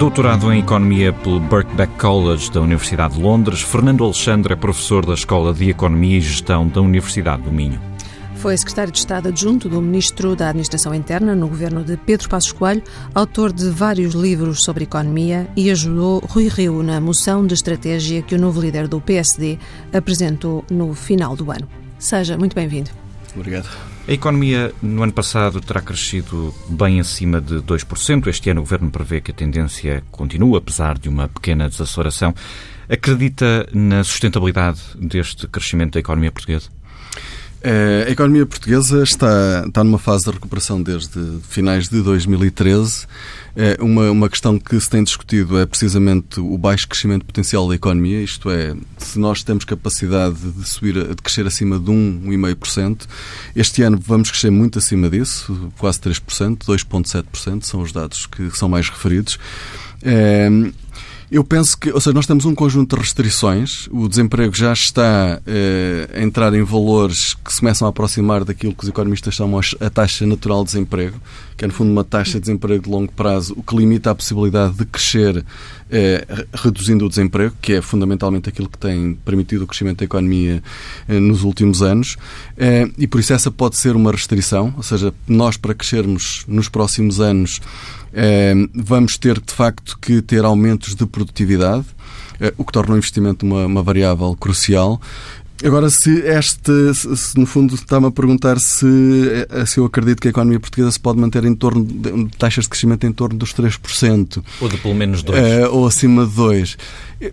Doutorado em Economia pelo Birkbeck College da Universidade de Londres, Fernando Alexandre é professor da Escola de Economia e Gestão da Universidade do Minho. Foi secretário de Estado adjunto do Ministro da Administração Interna no governo de Pedro Passos Coelho, autor de vários livros sobre economia e ajudou Rui Rio na moção de estratégia que o novo líder do PSD apresentou no final do ano. Seja muito bem-vindo. Obrigado. A economia no ano passado terá crescido bem acima de 2%. Este ano o Governo prevê que a tendência continua, apesar de uma pequena desaceleração. Acredita na sustentabilidade deste crescimento da economia portuguesa? Eh, a economia portuguesa está, está numa fase de recuperação desde finais de 2013. Eh, uma, uma questão que se tem discutido é precisamente o baixo crescimento potencial da economia, isto é, se nós temos capacidade de subir, de crescer acima de 1, 1,5%, este ano vamos crescer muito acima disso, quase 3%, 2,7% são os dados que são mais referidos. É, eu penso que, ou seja, nós temos um conjunto de restrições, o desemprego já está eh, a entrar em valores que se começam a aproximar daquilo que os economistas chamam a taxa natural de desemprego, que é no fundo uma taxa de desemprego de longo prazo, o que limita a possibilidade de crescer eh, reduzindo o desemprego, que é fundamentalmente aquilo que tem permitido o crescimento da economia eh, nos últimos anos, eh, e por isso essa pode ser uma restrição, ou seja, nós para crescermos nos próximos anos vamos ter, de facto, que ter aumentos de produtividade, eh, o que torna o investimento uma, uma variável crucial. Agora, se este, se, no fundo está-me a perguntar se, eh, se eu acredito que a economia portuguesa se pode manter em torno de taxas de crescimento em torno dos 3%. Ou de pelo menos 2%. Uh, ou acima de 2%.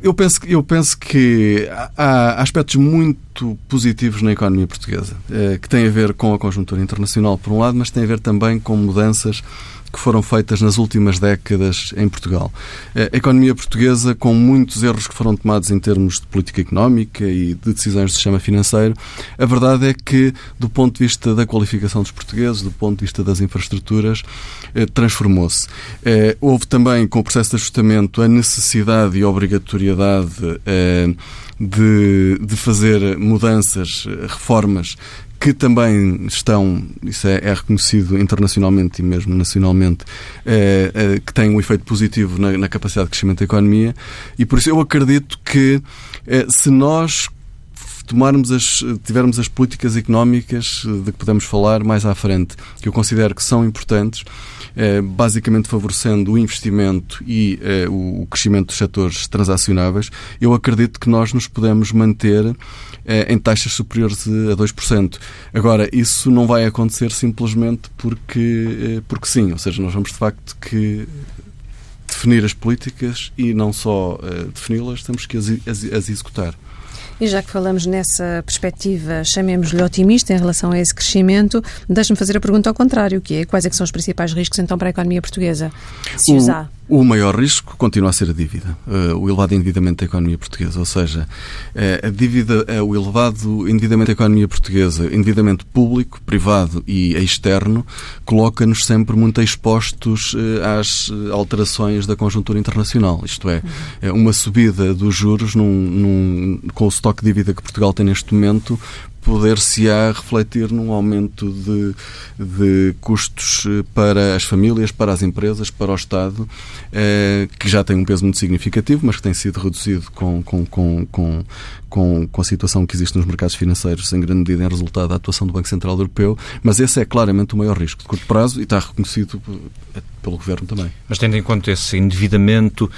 Eu penso, eu penso que há aspectos muito positivos na economia portuguesa, uh, que têm a ver com a conjuntura internacional, por um lado, mas têm a ver também com mudanças que foram feitas nas últimas décadas em Portugal. A economia portuguesa, com muitos erros que foram tomados em termos de política económica e de decisões do sistema financeiro, a verdade é que, do ponto de vista da qualificação dos portugueses, do ponto de vista das infraestruturas, eh, transformou-se. Eh, houve também, com o processo de ajustamento, a necessidade e obrigatoriedade eh, de, de fazer mudanças, reformas que também estão, isso é, é, reconhecido internacionalmente e mesmo nacionalmente, é, é, que têm um efeito positivo na, na, capacidade de crescimento da economia. E por isso eu acredito que é, se nós tomarmos as, tivermos as políticas económicas de que podemos falar mais à frente, que eu considero que são importantes, basicamente favorecendo o investimento e o crescimento dos setores transacionáveis, eu acredito que nós nos podemos manter em taxas superiores a 2%. Agora, isso não vai acontecer simplesmente porque, porque sim, ou seja, nós vamos de facto que definir as políticas e não só defini-las, temos que as, as, as executar. E já que falamos nessa perspectiva, chamemos-lhe otimista em relação a esse crescimento, deixe-me fazer a pergunta ao contrário, que é quais é que são os principais riscos então para a economia portuguesa, se os há? O maior risco continua a ser a dívida, uh, o elevado endividamento da economia portuguesa. Ou seja, uh, a dívida, uh, o elevado endividamento da economia portuguesa, endividamento público, privado e externo, coloca-nos sempre muito expostos às alterações da conjuntura internacional. Isto é, uma subida dos juros num, num, com o estoque de dívida que Portugal tem neste momento poder-se-á refletir num aumento de, de custos eh, para as famílias, para as empresas, para o Estado, eh, que já tem um peso muito significativo, mas que tem sido reduzido com, com, com, com, com, com a situação que existe nos mercados financeiros, em grande medida em resultado da atuação do Banco Central Europeu. Mas esse é claramente o maior risco de curto prazo e está reconhecido eh, pelo Governo também. Mas tendo em conta esse endividamento,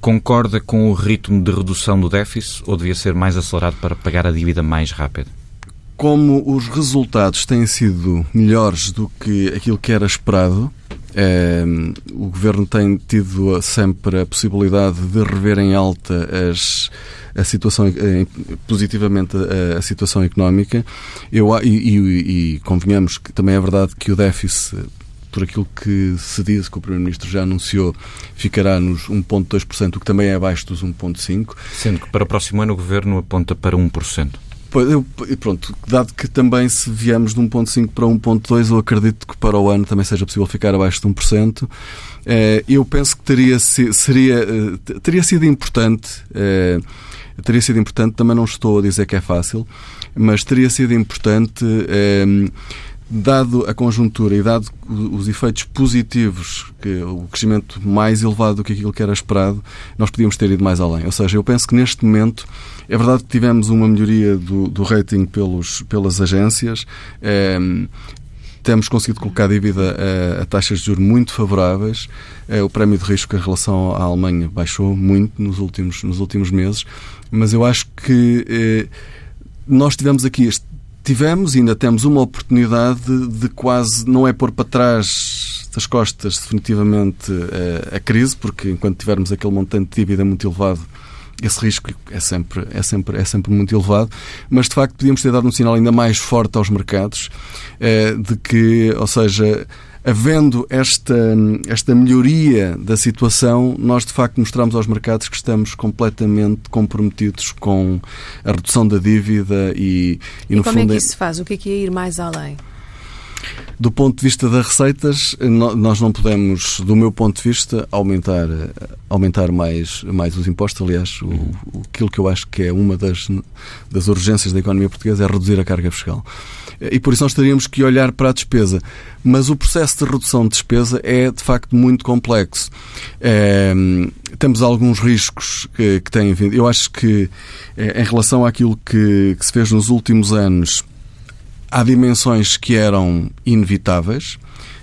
concorda com o ritmo de redução do déficit ou devia ser mais acelerado para pagar a dívida mais rápido? Como os resultados têm sido melhores do que aquilo que era esperado, é, o Governo tem tido sempre a possibilidade de rever em alta as, a situação, eh, positivamente a, a situação económica. Eu, e, e, e convenhamos que também é verdade que o déficit por aquilo que se diz, que o Primeiro-Ministro já anunciou, ficará nos 1,2%, o que também é abaixo dos 1,5%. Sendo que para o próximo ano o Governo aponta para 1%. Eu, pronto, dado que também se viemos de 1.5 para 1.2, eu acredito que para o ano também seja possível ficar abaixo de 1%. Eh, eu penso que teria, seria, eh, teria sido importante, eh, teria sido importante, também não estou a dizer que é fácil, mas teria sido importante dado a conjuntura e dado os efeitos positivos, que o crescimento mais elevado do que aquilo que era esperado, nós podíamos ter ido mais além. Ou seja, eu penso que neste momento é verdade que tivemos uma melhoria do, do rating pelos, pelas agências. É, temos conseguido colocar a dívida a, a, taxas de juros muito favoráveis. É, o prémio de risco em relação à Alemanha baixou muito nos últimos, nos últimos meses, mas eu acho que eh, nós tivemos aqui este tivemos ainda temos uma oportunidade de, de quase não é pôr para trás das costas definitivamente a, a, crise, porque enquanto tivermos aquele montante de dívida muito elevado, esse risco é sempre, é sempre, é sempre muito elevado, mas de facto podíamos ter dado um sinal ainda mais forte aos mercados eh, de que, ou seja, havendo esta, esta melhoria da situação, nós de facto mostramos aos mercados que estamos completamente comprometidos com a redução da dívida e, e, e no como fundo. Como é que isso se faz? O que é que é ir mais além? Do ponto de vista das receitas, nós não podemos, do meu ponto de vista, aumentar, aumentar mais, mais os impostos. Aliás, o, aquilo que eu acho que é uma das, das urgências da economia portuguesa é reduzir a carga fiscal. E por isso nós teríamos que olhar para a despesa. Mas o processo de redução de despesa é, de facto, muito complexo. É, temos alguns riscos que, que têm vindo. Eu acho que, é, em relação àquilo que, que se fez nos últimos anos, há dimensões que eram inevitáveis.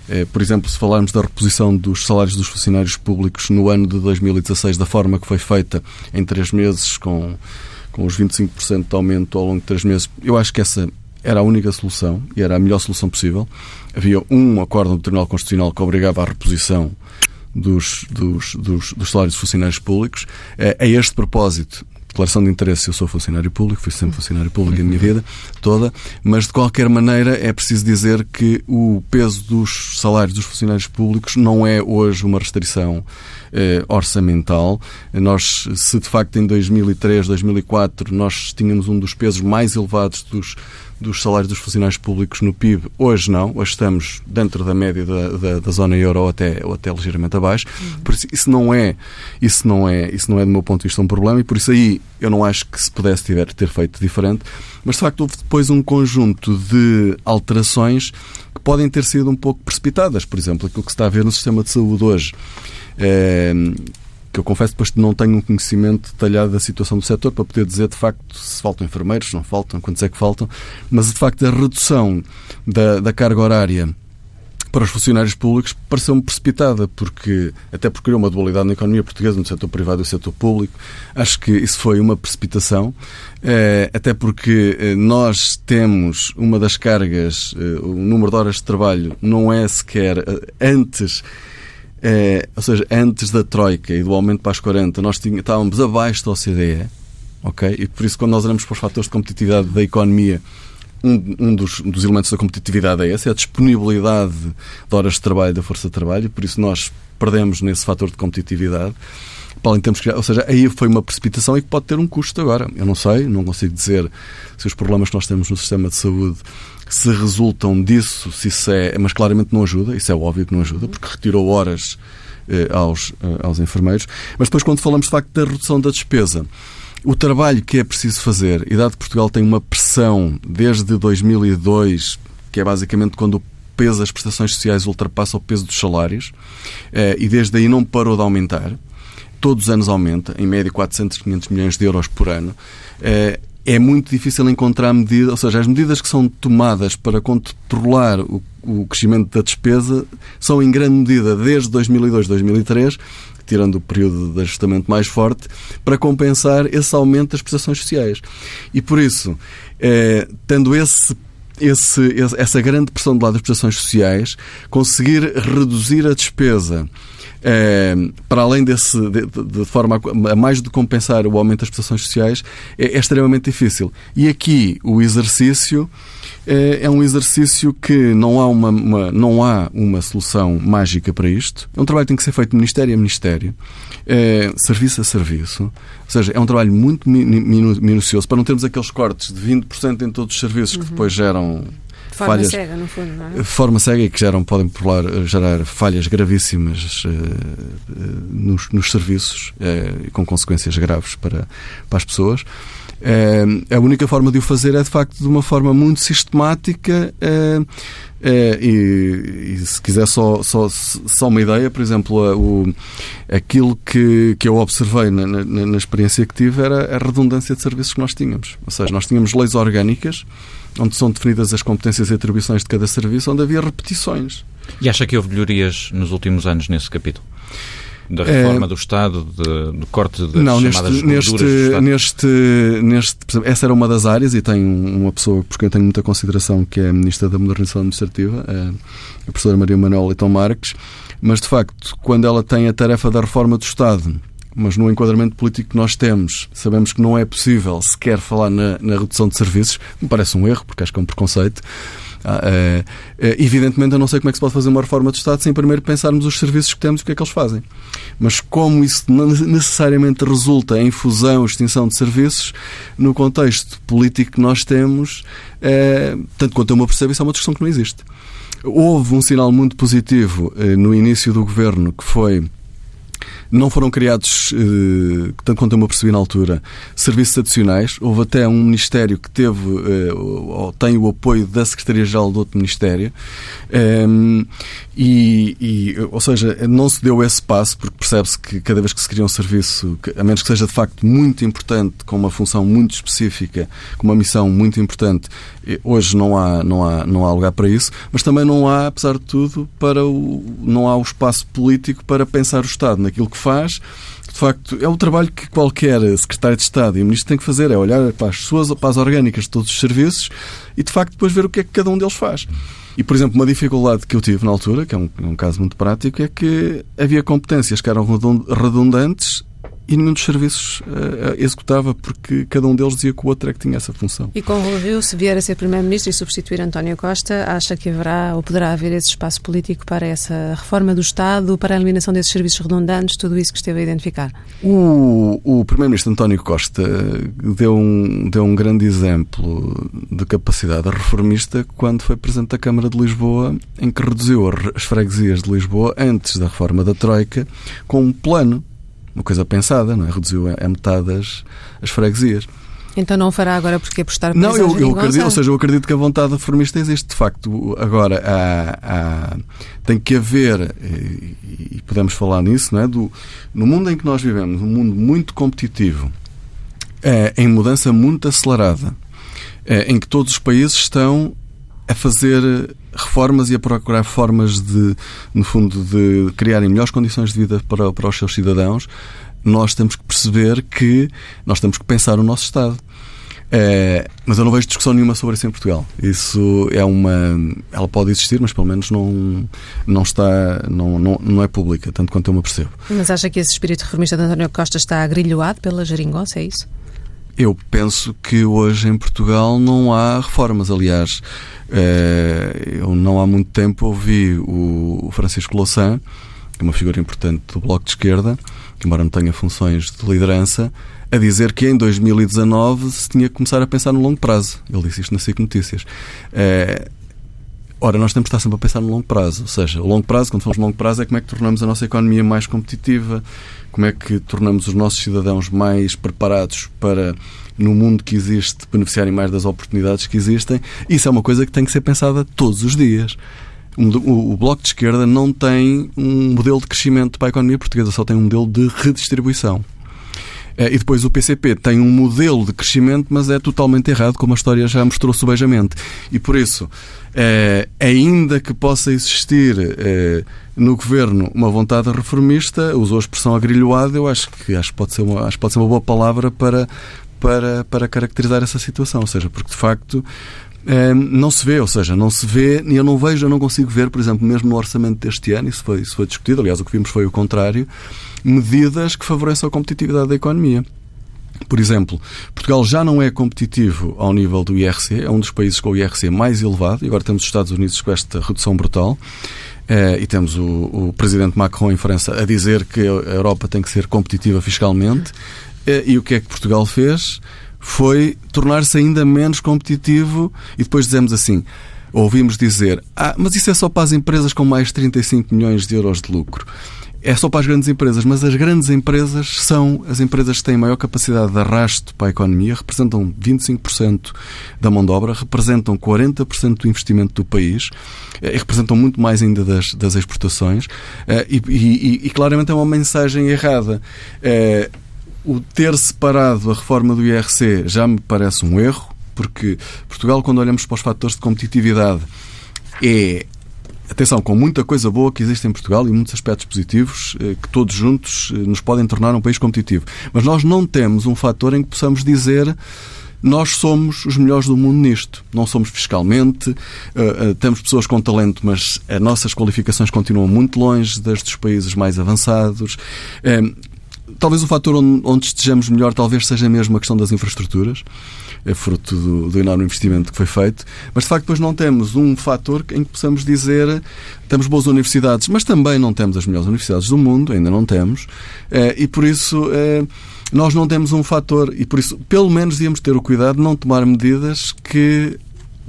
É, por exemplo, se falarmos da reposição dos salários dos funcionários públicos no ano de 2016, da forma que foi feita em três meses, com, com os 25% de aumento ao longo de três meses, eu acho que essa era a única solução e era a melhor solução possível. Havia um acordo do Tribunal Constitucional que obrigava à reposição dos, dos, dos, dos salários dos funcionários públicos. É, a este propósito, declaração de interesse, eu sou funcionário público, fui sempre funcionário público a minha vida toda, mas de qualquer maneira é preciso dizer que o peso dos salários dos funcionários públicos não é hoje uma restrição eh, orçamental. Nós, se de facto em 2003, 2004 nós tínhamos um dos pesos mais elevados dos dos salários dos funcionários públicos no PIB. Hoje não, hoje estamos dentro da média da, da, da zona euro ou até, ou até ligeiramente abaixo. Uhum. Por isso, isso não é, isso não é, isso não é do meu ponto de vista um problema e por isso aí eu não acho que se pudesse tiver, ter feito diferente. Mas de facto houve depois um conjunto de alterações que podem ter sido um pouco precipitadas. Por exemplo, aquilo que se está a ver no sistema de saúde hoje. É, que eu confesso depois que não tenho um conhecimento detalhado da situação do setor para poder dizer de facto se faltam enfermeiros, se não faltam, quantos é que faltam, mas de facto a redução da, da carga horária para os funcionários públicos pareceu-me precipitada, porque até porque criou uma dualidade na economia portuguesa, no setor privado e no setor público. Acho que isso foi uma precipitação, eh, até porque eh, nós temos uma das cargas, eh, o número de horas de trabalho não é sequer antes é, ou seja, antes da Troika e do aumento para as 40, nós estávamos abaixo da OCDE, ok? E por isso, quando nós olhamos para os fatores de competitividade da economia, um, um dos, dos, elementos da competitividade é esse, é a disponibilidade de horas de trabalho da força de trabalho, e por isso nós perdemos nesse fator de competitividade. Além temos que, ou seja, aí foi uma precipitação e que pode ter um custo agora. Eu não sei, não consigo dizer se os problemas que nós temos no sistema de saúde se resultam disso, se isso é. Mas claramente não ajuda, isso é óbvio que não ajuda, porque retirou horas eh, aos, eh, aos enfermeiros. Mas depois, quando falamos de facto da redução da despesa, o trabalho que é preciso fazer, e dado que Portugal tem uma pressão desde 2002, que é basicamente quando o peso das prestações sociais ultrapassa o peso dos salários, eh, e desde aí não parou de aumentar, todos os anos aumenta, em média 400, 500 milhões de euros por ano, eh, é muito difícil encontrar medidas, ou seja, as medidas que são tomadas para controlar o, o crescimento da despesa são em grande medida desde 2002, 2003, tirando o período de ajustamento mais forte, para compensar esse aumento das prestações sociais. E por isso, eh, tendo esse esse, essa grande pressão do lado das prestações sociais, conseguir reduzir a despesa para além desse, de, de, forma a mais de compensar o aumento das prestações sociais, é, é extremamente difícil. E aqui o exercício é, é um exercício que não há uma, uma, não há uma solução mágica para isto. É um trabalho que tem que ser feito ministério a ministério, é, serviço a serviço. Ou seja, é um trabalho muito minucioso para não termos aqueles cortes de 20% em todos os serviços uhum. que depois geram forma falhas, cega, no fundo, não é? Forma cega e que geram, podem popular, gerar falhas gravíssimas uh, nos, nos, serviços com consequências graves para, para as pessoas. a única forma de o fazer é, de facto, de uma forma muito sistemática é, e, e, se quiser só, só, só uma ideia, por exemplo, o, aquilo que, que eu observei na, na, na, experiência que tive era a redundância de serviços que nós tínhamos. Ou seja, nós tínhamos leis orgânicas onde são definidas as competências e atribuições de cada serviço, onde havia repetições. E acha que houve melhorias nos últimos anos nesse capítulo? da reforma é, do Estado, de, do corte das não, chamadas neste, neste, neste, neste, essa era uma das áreas e tem uma pessoa por quem eu tenho muita consideração que é a Ministra da Modernização Administrativa, a professora Maria Manuel Leitão Marques, mas de facto, quando ela tem a tarefa da reforma do Estado, mas no enquadramento político que nós temos, sabemos que não é possível sequer falar na, na redução de serviços, me parece um erro, porque acho que é um preconceito. Ah, é, é, evidentemente, eu não sei como é que se pode fazer uma reforma de Estado sem primeiro pensarmos os serviços que temos e o que é que eles fazem. Mas como isso necessariamente resulta em fusão, extinção de serviços, no contexto político que nós temos, é, tanto quanto eu me percebo, isso é uma discussão que não existe. Houve um sinal muito positivo no início do governo, que foi não foram criados, eh, tanto quanto eu me percebi na altura, serviços adicionais. Houve até um Ministério que teve, eh, ou tem o apoio da Secretaria-Geral do outro Ministério. Ehm, e, e, ou seja, não se deu esse passo, porque percebe-se que cada vez que se cria um serviço, a menos que seja de facto muito importante, com uma função muito específica, com uma missão muito importante, eh, hoje não há, não há, não há lugar para isso, mas também não há, apesar de tudo, para o, não há o espaço político para pensar o Estado naquilo que faz, de facto, é o trabalho que qualquer secretário de Estado e ministro tem que fazer, é olhar para as suas para as orgânicas de todos os serviços e, de facto, depois ver o que é que cada um deles faz. E, por exemplo, uma dificuldade que eu tive na altura, que é um, é um caso muito prático, é que havia competências que eram redundantes e nenhum dos serviços uh, executava porque cada um deles dizia que o outro é que tinha essa função. E com o Rio, se vier a ser Primeiro-Ministro e substituir António Costa, acha que haverá ou poderá haver esse espaço político para essa reforma do Estado, para a eliminação desses serviços redundantes, tudo isso que esteve a identificar? O, o Primeiro-Ministro António Costa deu um, deu um grande exemplo de capacidade reformista quando foi Presidente da Câmara de Lisboa, em que reduziu as freguesias de Lisboa antes da reforma da Troika com um plano uma coisa pensada, não é? Reduziu a metade as, as freguesias. Então não fará agora porque apostar Não, eu, eu acredito, ou seja, eu acredito que a vontade reformista existe de facto. Agora há, há, tem que haver, e, e, podemos falar nisso, não é? Do, no mundo em que nós vivemos, um mundo muito competitivo, é, em mudança muito acelerada, é, em que todos os países estão a fazer reformas e a procurar formas de, no fundo, de criarem melhores condições de vida para, para os seus cidadãos, nós temos que perceber que nós temos que pensar o nosso Estado. É, mas eu não vejo discussão nenhuma sobre isso em Portugal. Isso é uma. Ela pode existir, mas pelo menos não, não está. Não, não, não é pública, tanto quanto eu me percebo. Mas acha que esse espírito reformista de António Costa está agrilhoado pela geringonça, é isso? Eu penso que hoje em Portugal não há reformas. Aliás, eh, eu não há muito tempo ouvi o Francisco Louçã, que é uma figura importante do Bloco de Esquerda, que embora não tenha funções de liderança, a dizer que em 2019 se tinha que começar a pensar no longo prazo. Ele disse isto na SIC Notícias. É, ora, nós temos que estar sempre a pensar no longo prazo. Ou seja, o longo prazo, quando falamos de longo prazo, é como é que tornamos a nossa economia mais competitiva, como é que tornamos os nossos cidadãos mais preparados para, no mundo que existe, beneficiarem mais das oportunidades que existem. Isso é uma coisa que tem que ser pensada todos os dias. O Bloco de Esquerda não tem um modelo de crescimento para a economia portuguesa, só tem um modelo de redistribuição. Eh, e depois o PCP tem um modelo de crescimento, mas é totalmente errado, como a história já mostrou subejamente. E por isso, ainda que possa existir é, no governo uma vontade reformista, usou a expressão agrilhoada, eu acho que, acho que, pode, ser uma, acho pode ser uma boa palavra para, para, para caracterizar essa situação. Ou seja, porque de facto é, não se vê, ou seja, não se vê, e eu não vejo, eu não consigo ver, por exemplo, mesmo no orçamento deste ano, isso foi, isso foi discutido, aliás, o que vimos foi o contrário, medidas que favoreçam a competitividade da economia. Por exemplo, Portugal já não é competitivo ao nível do IRC, é um dos países com o IRC mais elevado, e agora temos os Estados Unidos com esta redução brutal. Eh, e temos o, o, presidente Macron em França a dizer que a Europa tem que ser competitiva fiscalmente. Eh, e o que é que Portugal fez? Foi tornar-se ainda menos competitivo e depois dizemos assim: ouvimos dizer, ah, mas isso é só para as empresas com mais de 35 milhões de euros de lucro. É só para as grandes empresas, mas as grandes empresas são as empresas que têm maior capacidade de arrasto para a economia, representam 25% da mão de obra, representam 40% do investimento do país eh, e representam muito mais ainda das, das exportações eh, e, e, e, claramente é uma mensagem errada. Eh, o ter separado a reforma do IRC já me parece um erro, porque Portugal, quando olhamos para os fatores de competitividade, é atenção, com muita coisa boa que existe em Portugal e muitos aspectos positivos eh, que todos juntos eh, nos podem tornar um país competitivo. Mas nós não temos um fator em que possamos dizer nós somos os melhores do mundo nisto. Não somos fiscalmente, uh, temos pessoas com talento, mas as nossas qualificações continuam muito longe das dos países mais avançados. Talvez o fator onde, onde, estejamos melhor talvez seja mesmo a questão das infraestruturas é fruto do, do, enorme investimento que foi feito, mas de facto depois não temos um fator em que possamos dizer temos boas universidades, mas também não temos as melhores universidades do mundo, ainda não temos, eh, e por isso eh, nós não temos um fator, e por isso pelo menos devíamos ter o cuidado de não tomar medidas que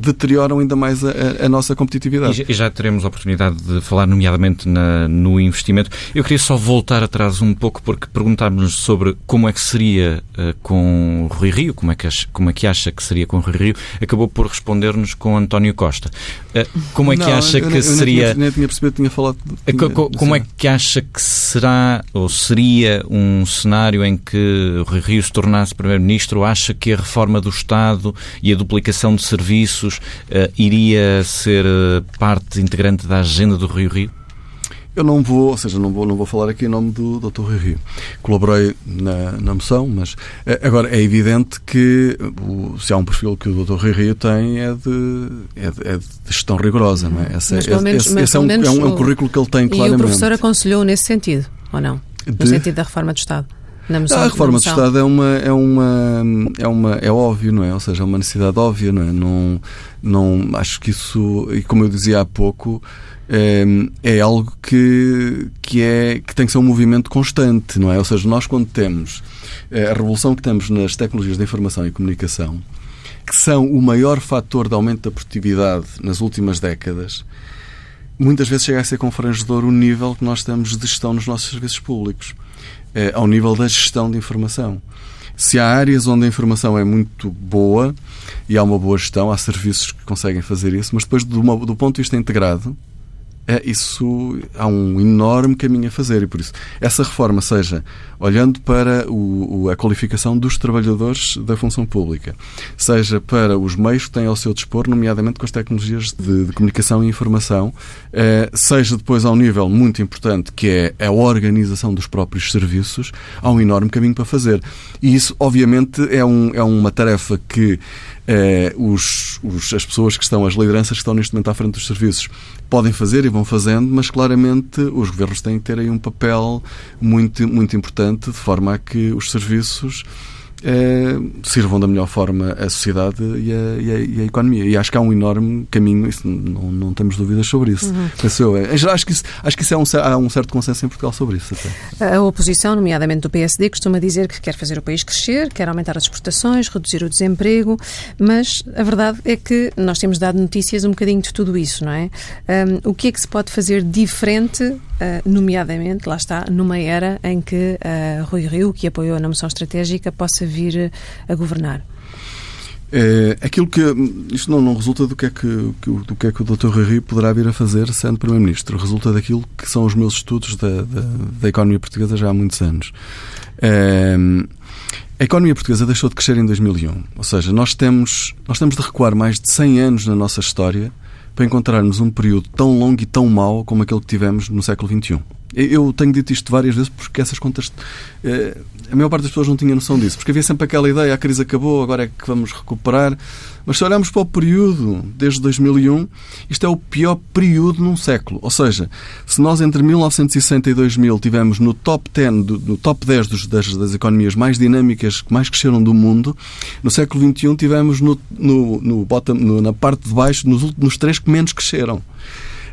deterioram ainda mais a, a nossa competitividade. E já teremos a oportunidade de falar, nomeadamente, na, no investimento. Eu queria só voltar atrás um pouco, porque perguntámos sobre como é que seria uh, com o Rui Rio, como é, que acha, como é que acha que seria com o Rui Rio, acabou por responder-nos com António Costa. Uh, como é que não, acha eu, que eu seria. Nem tinha, nem tinha percebido, tinha falado. Eh, tinha, como, como é que acha que será ou seria um cenário em que o Rui Rio se tornasse Primeiro-Ministro? Acha que a reforma do Estado e a duplicação de serviços uh, iria ser uh, parte integrante da agenda do Rio Rio? Eu não vou, ou seja, não vou, não vou falar aqui em nome do Dr. Rio Rio. Colaborei na, na moção, mas eh, agora é evidente que o, se há um perfil que o Dr. Rio Rio tem é de, é de, é de gestão rigorosa, não é? Esse, mas, é, menos, esse, esse é, um, é, um, é um currículo que ele tem claramente. E o professor aconselhou nesse sentido, ou não? No de... sentido da reforma do Estado? Moção, a reforma do Estado é uma, é uma é uma é óbvio, não é? Ou seja, é uma necessidade óbvia, não é? Não, não acho que isso e como eu dizia há pouco é, é algo que que é que tem que ser um movimento constante, não é? Ou seja, nós quando temos eh, a revolução que temos nas tecnologias da informação e comunicação, que são o maior fator de aumento da produtividade nas últimas décadas, muitas vezes chega a ser confrangedor o nível que nós temos de gestão nos nossos serviços públicos. Eh, ao nível da gestão de informação. Se há áreas onde a informação é muito boa e há uma boa gestão, há serviços que conseguem fazer isso, mas depois, do, do ponto de vista integrado, isso há um enorme caminho a fazer e por isso essa reforma seja olhando para o, a qualificação dos trabalhadores da função pública, seja para os meios que têm ao seu dispor, nomeadamente com as tecnologias de, de comunicação e informação, eh, seja depois ao nível muito importante que é a organização dos próprios serviços, há um enorme caminho para fazer. E isso, obviamente, é, um, é uma tarefa que os, os, as pessoas que estão, as lideranças que estão neste momento à frente dos serviços, podem fazer e vão fazendo, mas claramente os governos têm que ter aí um papel muito, muito importante de forma a que os serviços é, sirvam da melhor forma a sociedade e a, e, a, e a, economia. E acho que há um enorme caminho, isso, não, não temos dúvidas sobre isso. Uhum. Penso eu. Acho que isso, acho que isso é um, há um certo consenso em Portugal sobre isso. Até. A oposição, nomeadamente do PSD, costuma dizer que quer fazer o país crescer, quer aumentar as exportações, reduzir o desemprego, mas a verdade é que nós temos dado notícias um bocadinho de tudo isso, não é? Um, o que é que se pode fazer diferente eh, nomeadamente, lá está, numa era em que uh, Rui Rio, que apoiou na moção estratégica, possa vir a governar? É, aquilo que isto não, não resulta do que é que, do que é que o Dr. Rui Rio poderá vir a fazer sendo Primeiro-Ministro. Resulta daquilo que são os meus estudos da, da, da economia portuguesa já há muitos anos. É, a economia portuguesa deixou de crescer em 2001. Ou seja, nós temos, nós temos de recuar mais de 100 anos na nossa história para encontrarmos um período tão longo e tão mau como aquele que tivemos no século XXI. Eu tenho dito isto várias vezes porque essas contas. Eh, a maior parte das pessoas não tinha noção disso. Porque havia sempre aquela ideia: a crise acabou, agora é que vamos recuperar. Mas se olharmos para o período desde 2001, isto é o pior período num século. Ou seja, se nós entre 1960 e 2000 tivemos no top 10, no top 10 dos, das, das, economias mais dinâmicas que mais cresceram do mundo, no século XXI tivemos no, no, no bottom, no, na parte de baixo nos, últimos três que menos cresceram.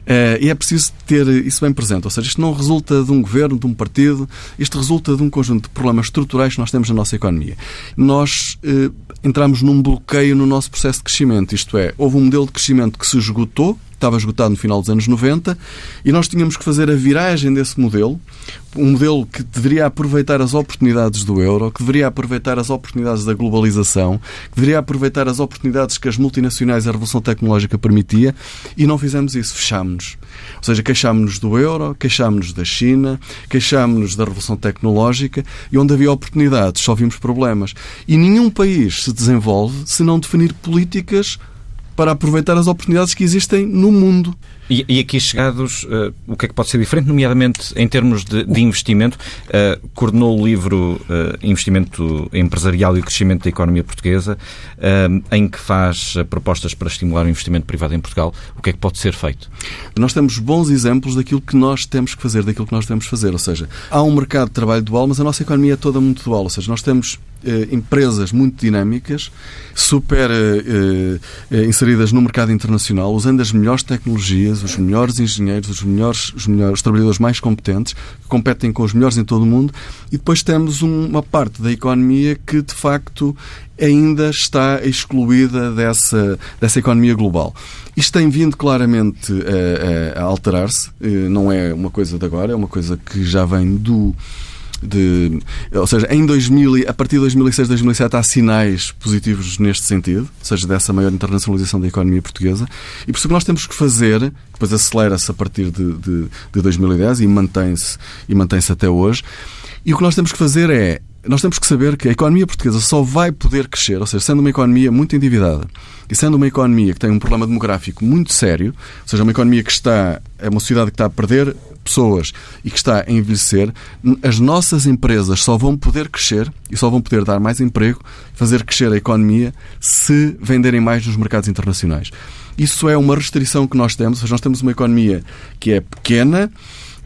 Uh, e é preciso ter isso bem presente. Ou seja, isto não resulta de um governo, de um partido, isto resulta de um conjunto de problemas estruturais que nós temos na nossa economia. Nós uh, entramos num bloqueio no nosso processo de crescimento, isto é, houve um modelo de crescimento que se esgotou estava esgotado no final dos anos 90 e nós tínhamos que fazer a viragem desse modelo, um modelo que deveria aproveitar as oportunidades do euro, que deveria aproveitar as oportunidades da globalização, que deveria aproveitar as oportunidades que as multinacionais e a revolução tecnológica permitia e não fizemos isso, fechámos-nos. Ou seja, queixámos-nos do euro, queixámos-nos da China, queixámos-nos da revolução tecnológica e onde havia oportunidades só vimos problemas. E nenhum país se desenvolve se não definir políticas para aproveitar as oportunidades que existem no mundo. E, e aqui chegados, uh, o que é que pode ser diferente, nomeadamente em termos de, de investimento? Uh, coordenou o livro uh, Investimento Empresarial e o Crescimento da Economia Portuguesa, em que faz propostas para estimular o investimento privado em Portugal. O que é que pode ser feito? Nós temos bons exemplos daquilo que nós temos que fazer, daquilo que nós devemos fazer. Ou seja, há um mercado de trabalho dual, mas a nossa economia é toda muito dual. Ou seja, nós temos eh, empresas muito dinâmicas, super eh, eh, inseridas no mercado internacional, usando as melhores tecnologias, os melhores engenheiros, os melhores, os melhores os trabalhadores mais competentes, que competem com os melhores em todo o mundo, e depois temos uma parte da economia que, de facto, ainda está excluída dessa, dessa economia global. Isto tem vindo claramente a, a, a alterar-se, não é uma coisa de agora, é uma coisa que já vem do de, ou seja, em 2000, a partir de 2006, 2007 há sinais positivos neste sentido, ou seja, dessa maior internacionalização da economia portuguesa. E por isso o que nós temos que fazer, depois acelera-se a partir de, de, de 2010 e mantém-se e mantém-se até hoje. E o que nós temos que fazer é nós temos que saber que a economia portuguesa só vai poder crescer, ou seja, sendo uma economia muito endividada e sendo uma economia que tem um problema demográfico muito sério, ou seja, uma economia que está, é uma sociedade que está a perder pessoas e que está a envelhecer, as nossas empresas só vão poder crescer e só vão poder dar mais emprego, fazer crescer a economia se venderem mais nos mercados internacionais. Isso é uma restrição que nós temos, ou seja, nós temos uma economia que é pequena,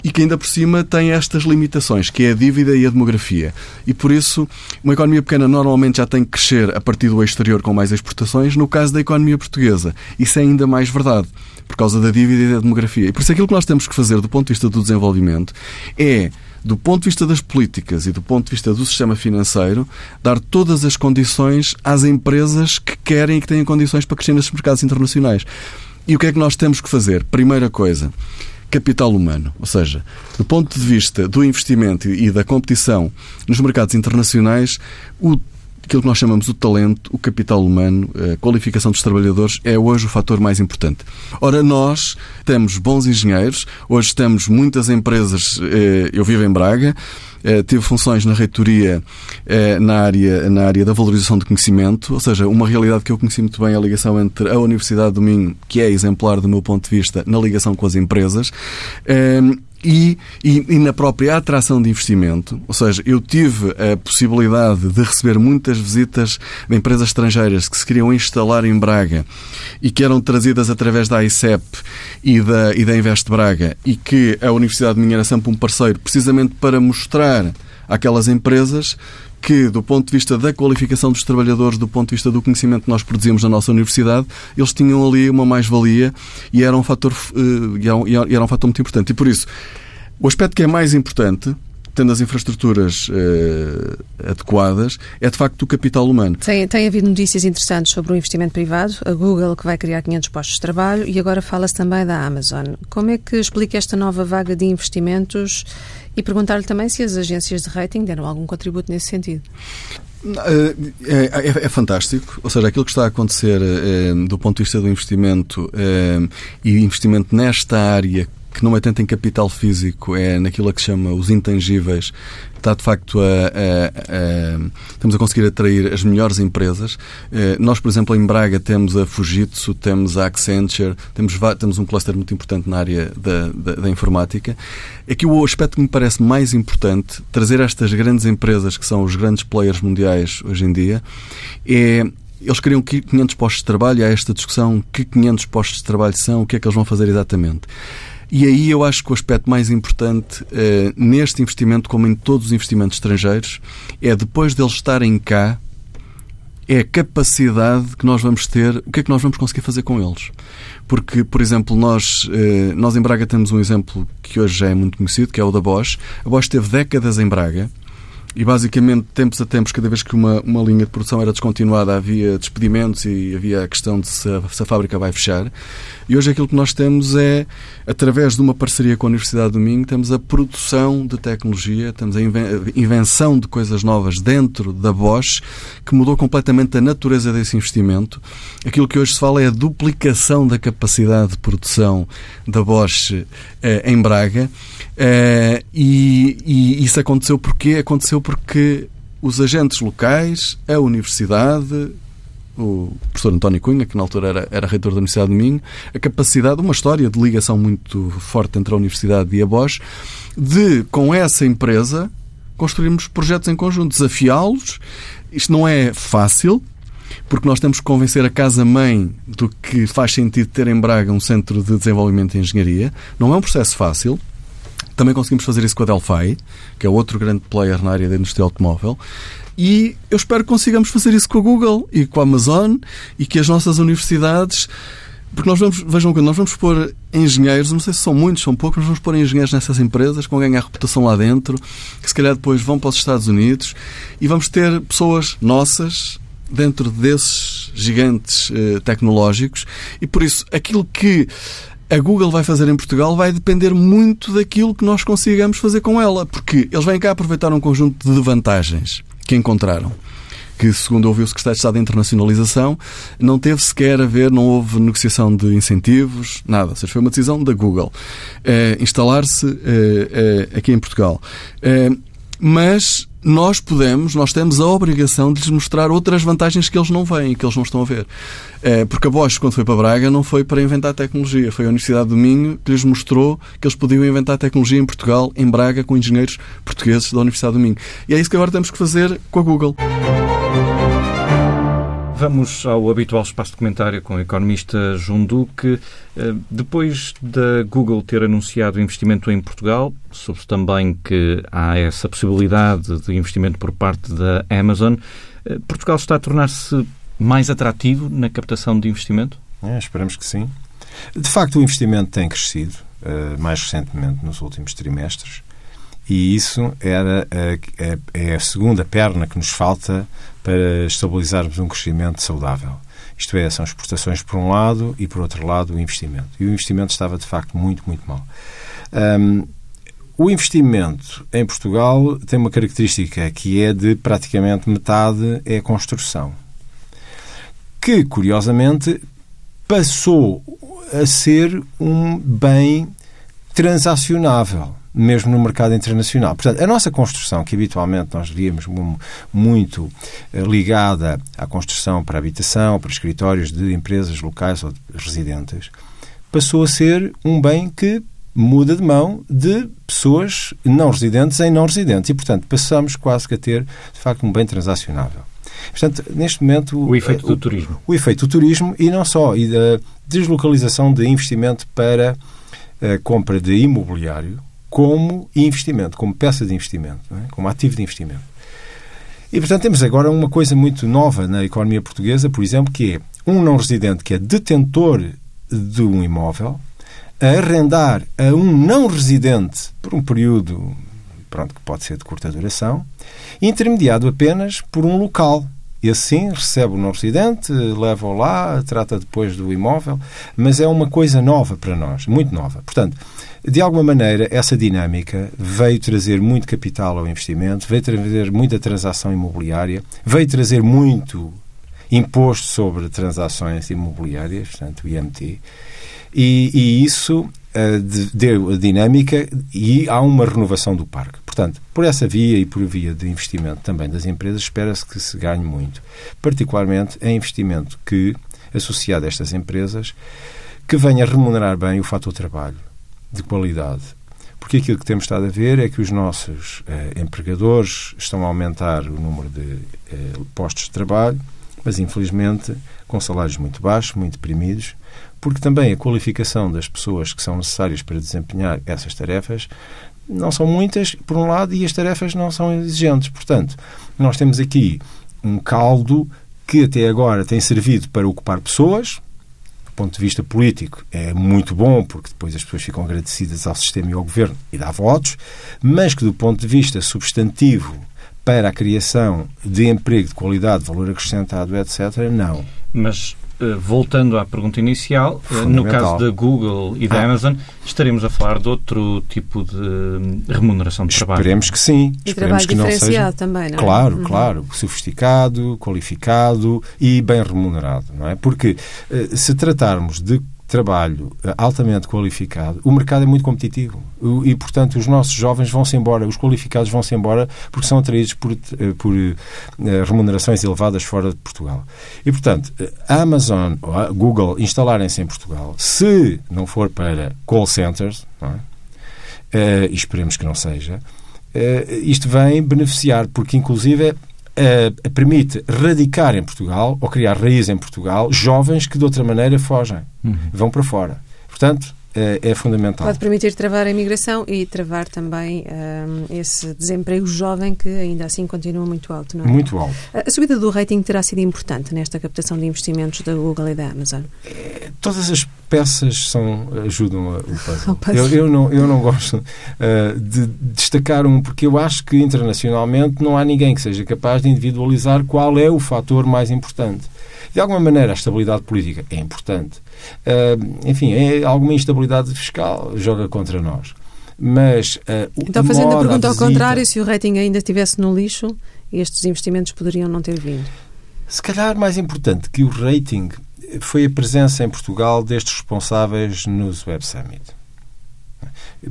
e que ainda por cima tem estas limitações, que é a dívida e a demografia. E por isso, uma economia pequena normalmente já tem que crescer a partir do exterior com mais exportações. No caso da economia portuguesa, isso é ainda mais verdade, por causa da dívida e da demografia. E por isso aquilo que nós temos que fazer do ponto de vista do desenvolvimento é do ponto de vista das políticas e do ponto de vista do sistema financeiro, dar todas as condições às empresas que querem e que têm condições para crescer nesses mercados internacionais. E o que é que nós temos que fazer? Primeira coisa, capital humano. Ou seja, do ponto de vista do investimento e da competição nos mercados internacionais, o aquilo que nós chamamos o talento, o capital humano, a qualificação dos trabalhadores é hoje o fator mais importante. Ora, nós temos bons engenheiros, hoje temos muitas empresas, eh, eu vivo em Braga, eh, tive funções na reitoria eh, na área, na área da valorização do conhecimento, ou seja, uma realidade que eu conheci muito bem, a ligação entre a Universidade do Minho, que é exemplar do meu ponto de vista, na ligação com as empresas, e, e, e, na própria atração de investimento. Ou seja, eu tive a possibilidade de receber muitas visitas de empresas estrangeiras que se queriam instalar em Braga e que eram trazidas através da ICEP e da, e da Invest Braga e que a Universidade de sempre um parceiro precisamente para mostrar àquelas empresas que, do ponto de vista da qualificação dos trabalhadores, do ponto de vista do conhecimento que nós produzimos na nossa universidade, eles tinham ali uma mais-valia e era um fator, eh, e era um fator muito importante. E por isso, o aspecto que é mais importante tendo as infraestruturas uh, adequadas, é de facto o capital humano. Tem, tem havido notícias interessantes sobre o investimento privado, a Google que vai criar 500 postos de trabalho e agora fala-se também da Amazon. Como é que explica esta nova vaga de investimentos e perguntar-lhe também se as agências de rating deram algum contributo nesse sentido. Eh, é, é, é, fantástico, ou seja, aquilo que está a acontecer é, do ponto de vista do investimento é, e investimento nesta área que não é tanto em capital físico, é naquilo que se chama os intangíveis, está de facto a, a, a, estamos a conseguir atrair as melhores empresas. Eh, nós, por exemplo, em Braga temos a Fujitsu, temos a Accenture, temos, temos um cluster muito importante na área da, da, da informática. Aqui o aspecto que me parece mais importante, trazer estas grandes empresas que são os grandes players mundiais hoje em dia, é eles queriam 500 postos de trabalho há esta discussão que 500 postos de trabalho são, o que é que eles vão fazer exatamente. E aí eu acho que o aspecto mais importante eh, neste investimento, como em todos os investimentos estrangeiros, é depois deles estarem cá, é a capacidade que nós vamos ter, o que é que nós vamos conseguir fazer com eles. Porque, por exemplo, nós, eh, nós em Braga temos um exemplo que hoje já é muito conhecido, que é o da Bosch. A Bosch teve décadas em Braga e basicamente, tempos a tempos, cada vez que uma, uma linha de produção era descontinuada, havia despedimentos e havia a questão de se a, se a fábrica vai fechar. E hoje aquilo que nós temos é, através de uma parceria com a Universidade do Minho, temos a produção de tecnologia, temos a invenção de coisas novas dentro da Bosch, que mudou completamente a natureza desse investimento. Aquilo que hoje se fala é a duplicação da capacidade de produção da Bosch eh, em Braga. Eh, e, e isso aconteceu porque aconteceu porque os agentes locais, a universidade, o professor António Cunha, que na altura era, era reitor da Universidade de Minho, a capacidade, uma história de ligação muito forte entre a Universidade e a Bosch, de, com essa empresa, construirmos projetos em conjunto, desafiá-los. Isto não é fácil, porque nós temos que convencer a casa-mãe do que faz sentido ter em Braga um centro de desenvolvimento de engenharia. Não é um processo fácil. Também conseguimos fazer isso com a Delphi, que é outro grande player na área da indústria automóvel. E eu espero que consigamos fazer isso com a Google e com a Amazon e que as nossas universidades. Porque nós vamos, vejam que nós vamos pôr engenheiros, não sei se são muitos, são poucos, mas vamos pôr engenheiros nessas empresas com ganhar reputação lá dentro, que se calhar depois vão para os Estados Unidos e vamos ter pessoas nossas dentro desses gigantes eh, tecnológicos e por isso aquilo que a Google vai fazer em Portugal vai depender muito daquilo que nós consigamos fazer com ela, porque eles vêm cá aproveitar um conjunto de vantagens que encontraram que, segundo ouviu o Secretário de Estado de Internacionalização, não teve sequer a ver, não houve negociação de incentivos, nada. Ou seja, foi uma decisão da Google é, instalar-se é, é, aqui em Portugal. mas nós podemos, nós temos a obrigação de lhes mostrar outras vantagens que eles não veem, que eles não estão a ver. É, porque a Bosch, quando foi para Braga, não foi para inventar tecnologia. Foi a Universidade do Minho que lhes mostrou que eles podiam inventar tecnologia em Portugal, em Braga, com engenheiros portugueses da Universidade do Minho. E é isso que agora temos que fazer com a Google. Vamos ao habitual espaço de comentário com o economista João Duque. Eh, depois da Google ter anunciado investimento em Portugal, soube também que há essa possibilidade de investimento por parte da Amazon. Eh, Portugal está a tornar-se mais atrativo na captação de investimento? É, esperamos que sim. De facto, o investimento tem crescido, eh, mais recentemente, nos últimos trimestres. E isso era a, a, é a segunda perna que nos falta para estabilizarmos um crescimento saudável. Isto é, são exportações por um lado e, por outro lado, o investimento. E o investimento estava, de facto, muito, muito mal. Um, o investimento em Portugal tem uma característica que é de praticamente metade é construção. Que, curiosamente, passou a ser um bem transacionável mesmo no mercado internacional. Portanto, a nossa construção, que habitualmente nós víamos muito eh, ligada à construção para habitação, para escritórios de empresas locais ou de residentes, passou a ser um bem que muda de mão de pessoas não residentes em não residentes e, portanto, passamos quase que a ter, de facto, um bem transacionável. Portanto, neste momento... O efeito do turismo. O, o efeito do turismo e não só, e da deslocalização de investimento para a compra de imobiliário, como investimento, como peça de investimento, é? como ativo de investimento. E, portanto, temos agora uma coisa muito nova na economia portuguesa, por exemplo, que é um não residente que é detentor de um imóvel a arrendar a um não residente por um período pronto, que pode ser de curta duração, intermediado apenas por um local. E assim recebe o não residente, leva-o lá, trata depois do imóvel, mas é uma coisa nova para nós, muito nova. Portanto, de alguma maneira, essa dinâmica veio trazer muito capital ao investimento, veio trazer muita transação imobiliária, veio trazer muito imposto sobre transações imobiliárias, portanto, o IMT, e, e isso uh, deu a dinâmica e há uma renovação do parque. Portanto, por essa via e por via de investimento também das empresas, espera-se que se ganhe muito, particularmente em investimento que, associado a estas empresas, que venha remunerar bem o fator trabalho de qualidade. Porque aquilo que temos estado a ver é que os nossos eh, empregadores estão a aumentar o número de eh, postos de trabalho, mas infelizmente com salários muito baixos, muito deprimidos, porque também a qualificação das pessoas que são necessárias para desempenhar essas tarefas não são muitas, por um lado, e as tarefas não são exigentes. Portanto, nós temos aqui um caldo que até agora tem servido para ocupar pessoas, do ponto de vista político, é muito bom, porque depois as pessoas ficam agradecidas ao sistema e ao governo e dá votos, mas que do ponto de vista substantivo para a criação de emprego de qualidade, valor acrescentado, etc., não. Mas voltando à pergunta inicial, eh, no caso da Google e da ah. Amazon, estaremos a falar de outro tipo de hum, remuneração de trabalho. Esperemos que sim. E Esperemos trabalho que diferenciado seja... também, não é? Claro, uhum. claro. Sofisticado, qualificado e bem remunerado, não é? Porque eh, se tratarmos de trabalho eh, altamente qualificado, o mercado é muito competitivo e, portanto, os nossos jovens vão-se embora, os qualificados vão-se embora porque são atraídos por, eh, por uh, remunerações elevadas fora de Portugal. E, portanto, a Amazon ou a Google instalarem-se em Portugal, se não for para call centers, é? e esperemos que não seja, isto vem beneficiar, porque, inclusive, uh, permite radicar em Portugal ou criar raiz em Portugal jovens que de outra maneira fogem, uhum. vão para fora. Portanto, é, é fundamental. Pode permitir travar a imigração e travar também um, esse desemprego jovem que ainda assim continua muito alto, não é? Muito alto. A subida do rating terá sido importante nesta captação de investimentos da Google e da Amazon? É, todas as peças são, ajudam o puzzle. Eu, eu, não, eu não gosto uh, de destacar um, porque eu acho que internacionalmente não há ninguém que seja capaz de individualizar qual é o fator mais importante. De alguma maneira, a estabilidade política é importante. Uh, enfim, é alguma instabilidade fiscal joga contra nós. Mas. Uh, então, fazendo a pergunta ao contrário, se o rating ainda estivesse no lixo, estes investimentos poderiam não ter vindo? Se calhar mais importante que o rating foi a presença em Portugal destes responsáveis nos Web Summit.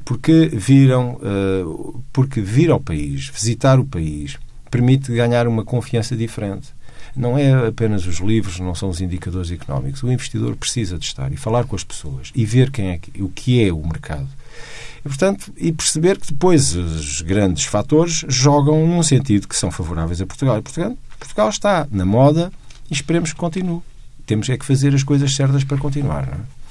Porque viram, uh, porque vir ao país, visitar o país, permite ganhar uma confiança diferente não é apenas os livros, não são os indicadores económicos. O investidor precisa de estar e falar com as pessoas e ver quem é, o que é o mercado. E, portanto, e perceber que depois os grandes fatores jogam num sentido que são favoráveis a Portugal. E Portugal, está na moda e esperemos que continue. Temos é que fazer as coisas certas para continuar. Não é?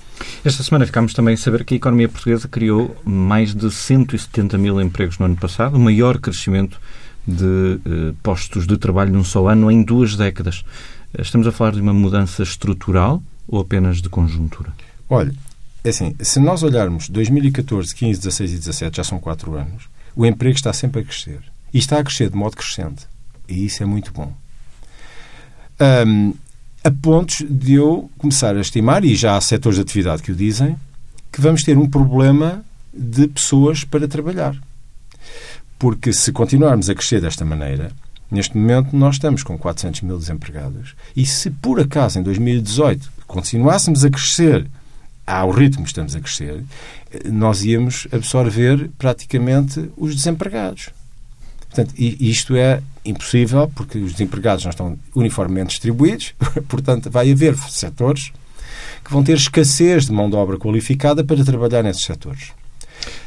Esta semana ficámos também a saber que a economia portuguesa criou mais de 170 mil empregos no ano passado, o maior crescimento de eh, postos de trabalho num só ano em duas décadas. Estamos a falar de uma mudança estrutural ou apenas de conjuntura? Olha, é assim, se nós olharmos 2014, 15, 16 e 17, já são quatro anos, o emprego está sempre a crescer. E está a crescer de modo crescente. E isso é muito bom. Um, a pontos de eu começar a estimar, e já há setores de atividade que o dizem, que vamos ter um problema de pessoas para trabalhar. Porque se continuarmos a crescer desta maneira, neste momento nós estamos com 400 mil desempregados. E se por acaso em 2018 continuássemos a crescer ao ritmo que estamos a crescer, nós íamos absorver praticamente os desempregados. Portanto, isto é impossível porque os desempregados não estão uniformemente distribuídos, portanto, vai haver setores que vão ter escassez de mão de obra qualificada para trabalhar nesses setores.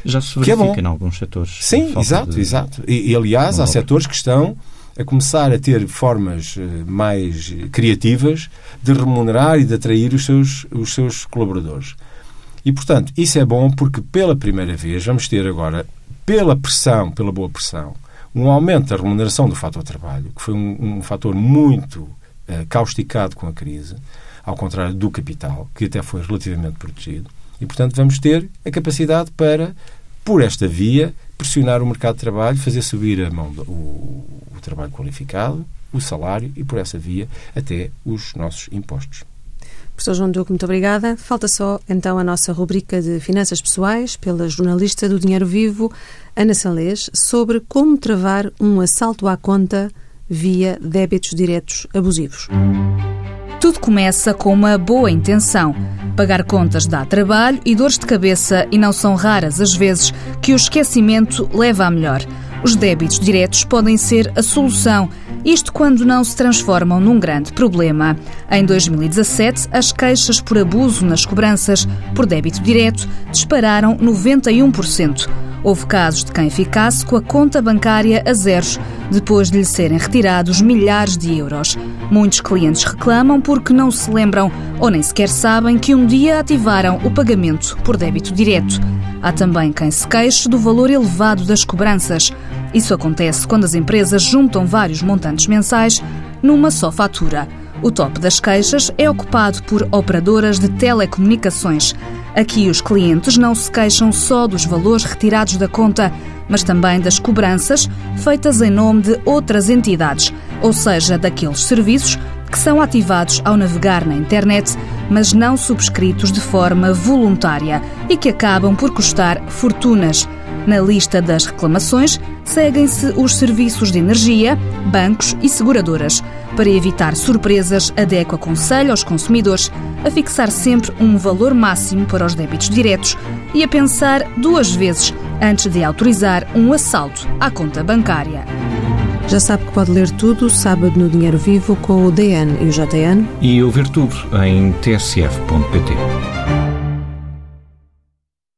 Já se é verifica é em alguns setores. Sim, exato, de... exato. E, e aliás, há setores que estão a começar a ter formas eh, mais criativas de remunerar e de atrair os seus, os seus colaboradores. E, portanto, isso é bom porque, pela primeira vez, vamos ter agora, pela pressão, pela boa pressão, um aumento da remuneração do fator trabalho, que foi um, um fator muito uh, causticado com a crise, ao contrário do capital, que até foi relativamente protegido. E, portanto, vamos ter a capacidade para, por esta via, pressionar o mercado de trabalho, fazer subir a mão do, o, o trabalho qualificado, o salário e, por essa via, até os nossos impostos. Professor João Duque, muito obrigada. Falta só então a nossa rubrica de finanças pessoais pela jornalista do Dinheiro Vivo, Ana Salês, sobre como travar um assalto à conta via débitos diretos abusivos. Tudo começa com uma boa intenção. Pagar contas dá trabalho e dores de cabeça, e não são raras as vezes que o esquecimento leva a melhor. Os débitos diretos podem ser a solução, isto quando não se transformam num grande problema. Em 2017, as queixas por abuso nas cobranças por débito direto dispararam 91%. Houve casos de quem ficasse com a conta bancária a zeros, depois de lhe serem retirados milhares de euros. Muitos clientes reclamam porque não se lembram ou nem sequer sabem que um dia ativaram o pagamento por débito direto. Há também quem se queixe do valor elevado das cobranças. Isso acontece quando as empresas juntam vários montantes mensais numa só fatura. O top das queixas é ocupado por operadoras de telecomunicações. Aqui os clientes não se queixam só dos valores retirados da conta, mas também das cobranças feitas em nome de outras entidades, ou seja, daqueles serviços que são ativados ao navegar na internet, mas não subscritos de forma voluntária e que acabam por custar fortunas. Na lista das reclamações seguem-se os serviços de energia, bancos e seguradoras. Para evitar surpresas, a DECO aconselha aos consumidores a fixar sempre um valor máximo para os débitos diretos e a pensar duas vezes antes de autorizar um assalto à conta bancária. Já sabe que pode ler tudo sábado no Dinheiro Vivo com o DN e o JN. E ouvir tudo em tsf.pt.